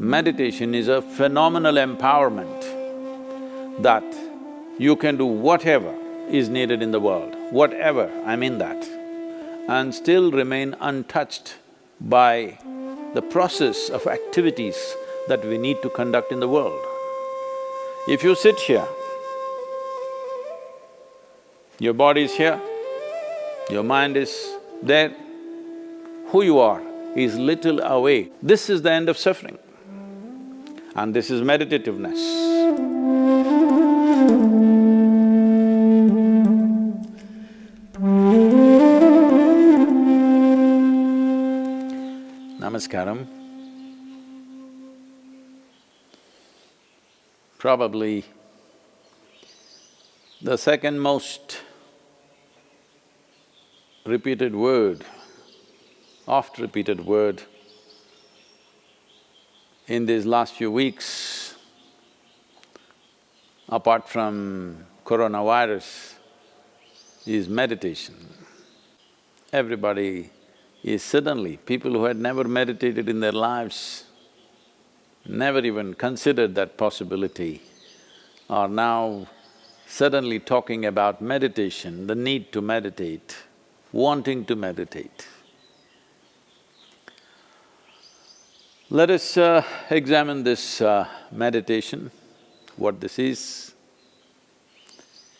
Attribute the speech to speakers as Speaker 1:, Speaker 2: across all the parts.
Speaker 1: Meditation is a phenomenal empowerment that you can do whatever is needed in the world, whatever, I mean that, and still remain untouched by the process of activities that we need to conduct in the world. If you sit here, your body is here, your mind is there, who you are is little away. This is the end of suffering and this is meditativeness. Namaskaram. Probably the second most repeated word, oft repeated word in these last few weeks, apart from coronavirus, is meditation. Everybody is suddenly, people who had never meditated in their lives, never even considered that possibility, are now suddenly talking about meditation, the need to meditate, wanting to meditate. Let us uh, examine this uh, meditation, what this is.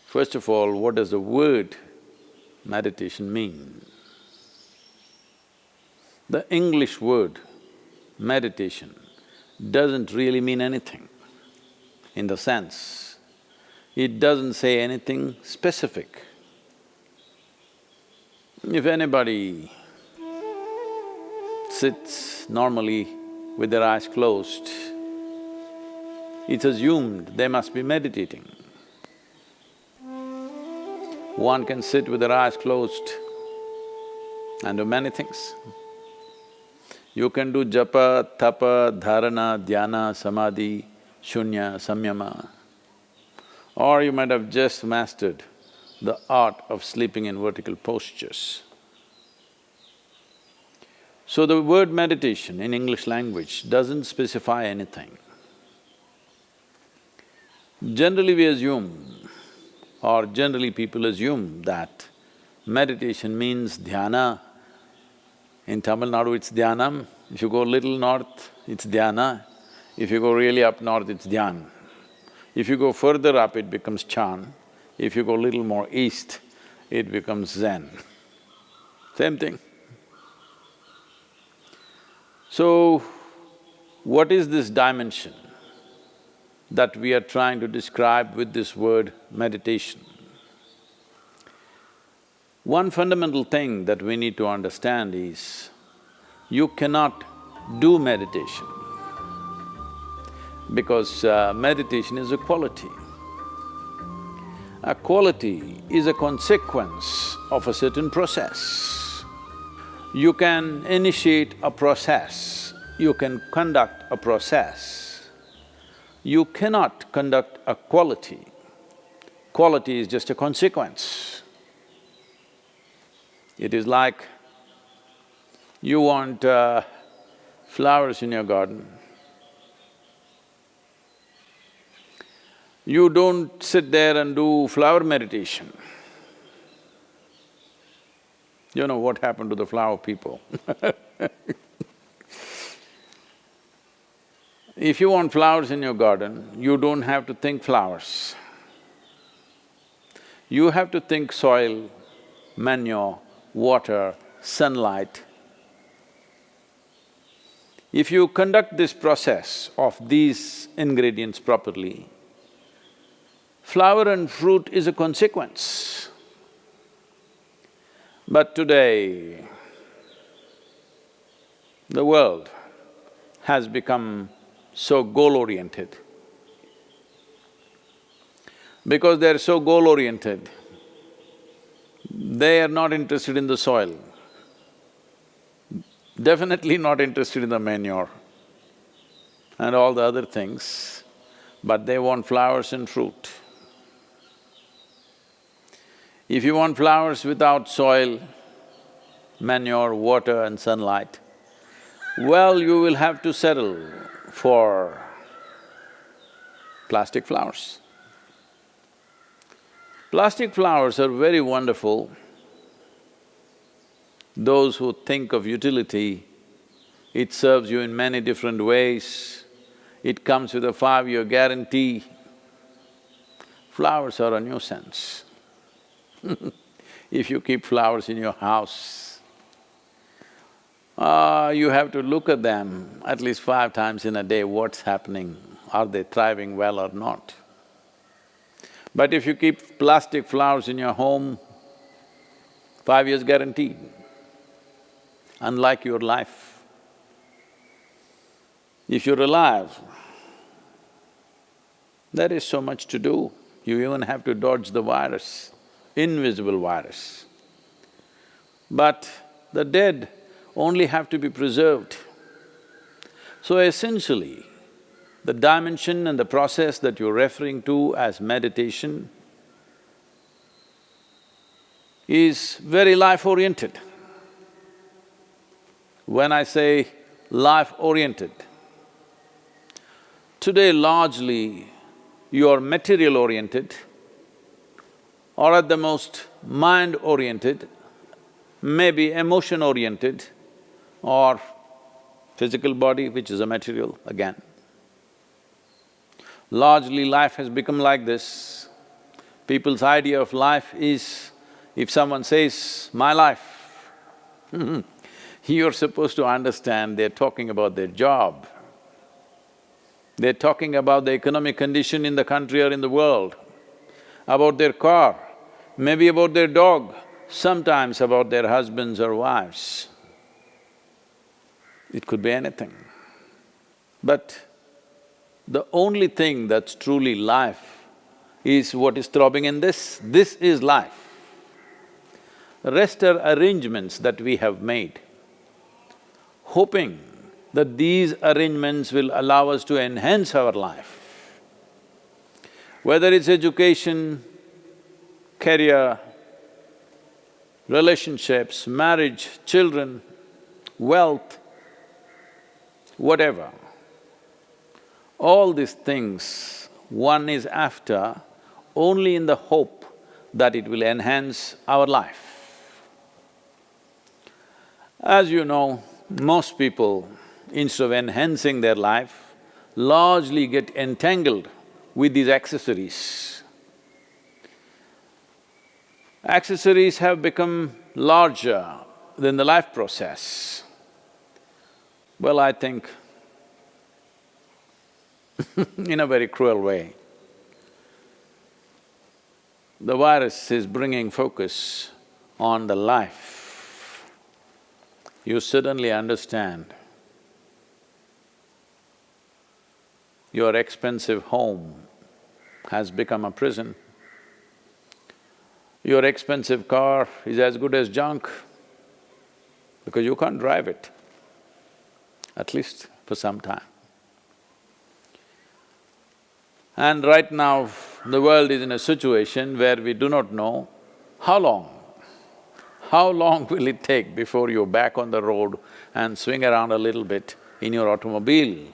Speaker 1: First of all, what does the word meditation mean? The English word meditation doesn't really mean anything in the sense, it doesn't say anything specific. If anybody sits normally with their eyes closed, it's assumed they must be meditating. One can sit with their eyes closed and do many things. You can do japa, tapa, dharana, dhyana, samadhi, shunya, samyama. Or you might have just mastered the art of sleeping in vertical postures. So the word meditation in English language doesn't specify anything. Generally we assume, or generally people assume that meditation means dhyana in Tamil Nadu it's dhyanam, if you go little north, it's dhyana, if you go really up north, it's dhyan. If you go further up, it becomes chan, if you go little more east, it becomes zen. Same thing. So, what is this dimension that we are trying to describe with this word meditation? One fundamental thing that we need to understand is, you cannot do meditation because uh, meditation is a quality. A quality is a consequence of a certain process. You can initiate a process, you can conduct a process. You cannot conduct a quality. Quality is just a consequence. It is like you want uh, flowers in your garden. You don't sit there and do flower meditation. You know what happened to the flower people If you want flowers in your garden, you don't have to think flowers. You have to think soil, manure, water, sunlight. If you conduct this process of these ingredients properly, flower and fruit is a consequence. But today, the world has become so goal-oriented. Because they're so goal-oriented, they are not interested in the soil, definitely not interested in the manure and all the other things, but they want flowers and fruit. If you want flowers without soil, manure, water and sunlight, well, you will have to settle for plastic flowers. Plastic flowers are very wonderful. Those who think of utility, it serves you in many different ways. It comes with a five-year guarantee. Flowers are a nuisance. if you keep flowers in your house, uh, you have to look at them at least five times in a day, what's happening, are they thriving well or not. But if you keep plastic flowers in your home, five years guaranteed, unlike your life. If you're alive, there is so much to do. You even have to dodge the virus, invisible virus. But the dead only have to be preserved. So essentially, the dimension and the process that you're referring to as meditation is very life-oriented. When I say life-oriented, today largely you are material-oriented or at the most mind-oriented, maybe emotion-oriented or physical body which is a material again. Largely life has become like this. People's idea of life is, if someone says, my life, you're supposed to understand they're talking about their job. They're talking about the economic condition in the country or in the world, about their car, maybe about their dog, sometimes about their husbands or wives. It could be anything. But the only thing that's truly life is what is throbbing in this, this is life. Rest are arrangements that we have made, hoping that these arrangements will allow us to enhance our life. Whether it's education, career, relationships, marriage, children, wealth, whatever. All these things one is after only in the hope that it will enhance our life. As you know, most people, instead of enhancing their life, largely get entangled with these accessories. Accessories have become larger than the life process. Well, I think in a very cruel way. The virus is bringing focus on the life. You suddenly understand your expensive home has become a prison. Your expensive car is as good as junk because you can't drive it, at least for some time. And right now, the world is in a situation where we do not know how long, how long will it take before you're back on the road and swing around a little bit in your automobile?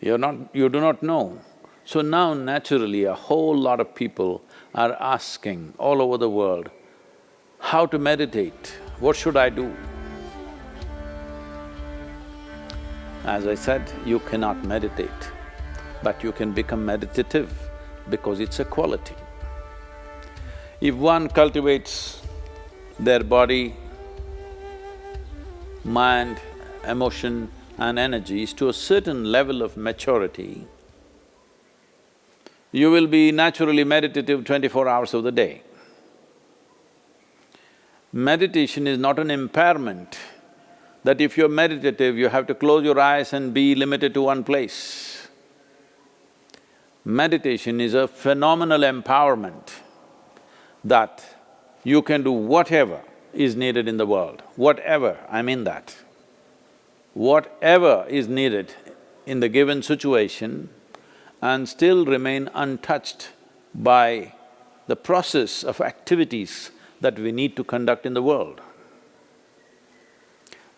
Speaker 1: You're not… you do not know. So now naturally a whole lot of people are asking all over the world, how to meditate, what should I do? As I said, you cannot meditate but you can become meditative because it's a quality. If one cultivates their body, mind, emotion and energies to a certain level of maturity, you will be naturally meditative twenty-four hours of the day. Meditation is not an impairment that if you're meditative, you have to close your eyes and be limited to one place. Meditation is a phenomenal empowerment that you can do whatever is needed in the world, whatever, I mean that. Whatever is needed in the given situation and still remain untouched by the process of activities that we need to conduct in the world.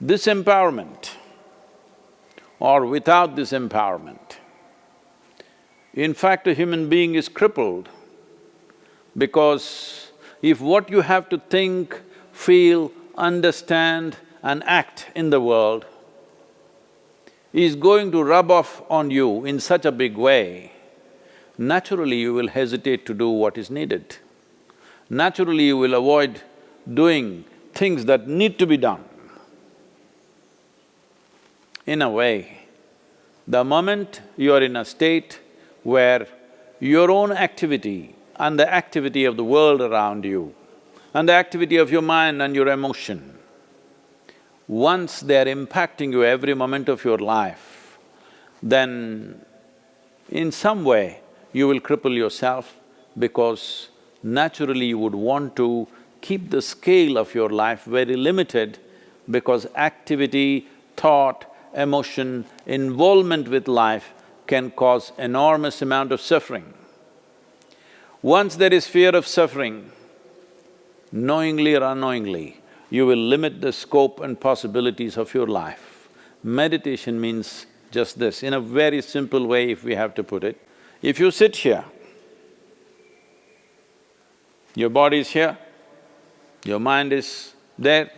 Speaker 1: This empowerment or without this empowerment. In fact, a human being is crippled because if what you have to think, feel, understand and act in the world is going to rub off on you in such a big way, naturally you will hesitate to do what is needed. Naturally you will avoid doing things that need to be done. In a way, the moment you are in a state where your own activity and the activity of the world around you and the activity of your mind and your emotion, once they're impacting you every moment of your life, then in some way you will cripple yourself because naturally you would want to keep the scale of your life very limited because activity, thought, emotion, involvement with life can cause enormous amount of suffering. Once there is fear of suffering, knowingly or unknowingly, you will limit the scope and possibilities of your life. Meditation means just this, in a very simple way if we have to put it. If you sit here, your body is here, your mind is there,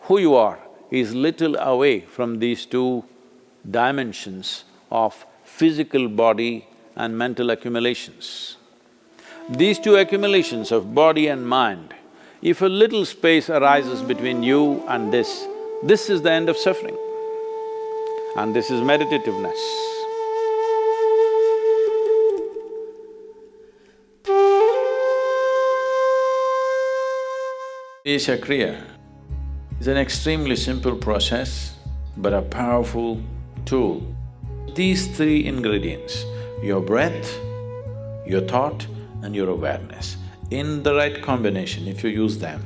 Speaker 1: who you are is little away from these two dimensions of physical body and mental accumulations. These two accumulations of body and mind, if a little space arises between you and this, this is the end of suffering. And this is meditativeness. Isha Kriya it's an extremely simple process, but a powerful tool. These three ingredients, your breath, your thought and your awareness, in the right combination, if you use them,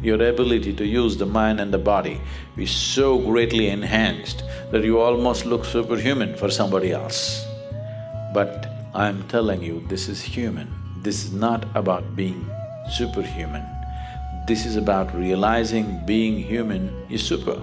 Speaker 1: your ability to use the mind and the body is so greatly enhanced that you almost look superhuman for somebody else. But I'm telling you, this is human. This is not about being superhuman. This is about realizing being human is super.